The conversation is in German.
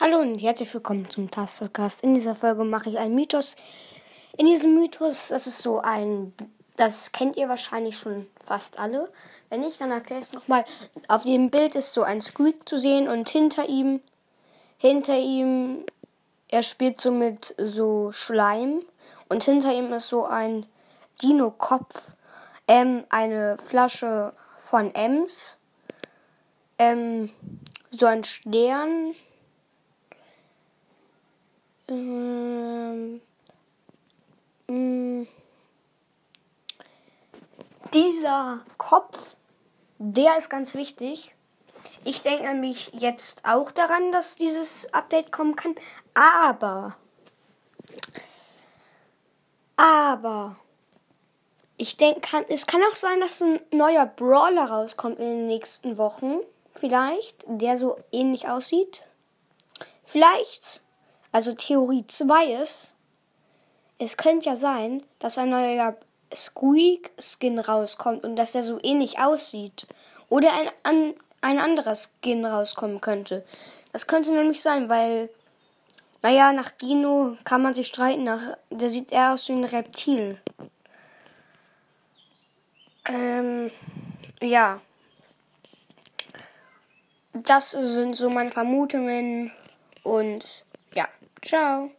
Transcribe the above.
Hallo und herzlich willkommen zum Task. In dieser Folge mache ich einen Mythos. In diesem Mythos, das ist so ein, das kennt ihr wahrscheinlich schon fast alle. Wenn nicht, dann erkläre ich es nochmal. Auf dem Bild ist so ein Squeak zu sehen und hinter ihm, hinter ihm, er spielt so mit so Schleim und hinter ihm ist so ein Dino-Kopf, ähm, eine Flasche von Ems, ähm, so ein Stern, dieser Kopf, der ist ganz wichtig. Ich denke nämlich jetzt auch daran, dass dieses Update kommen kann. Aber, aber, ich denke, es kann auch sein, dass ein neuer Brawler rauskommt in den nächsten Wochen. Vielleicht, der so ähnlich aussieht. Vielleicht also Theorie 2 ist, es könnte ja sein, dass ein neuer Squeak-Skin rauskommt und dass er so ähnlich aussieht. Oder ein, an, ein anderer Skin rauskommen könnte. Das könnte nämlich sein, weil, naja, nach Dino kann man sich streiten. Nach, der sieht eher aus wie ein Reptil. Ähm, ja. Das sind so meine Vermutungen und ja. Ciao.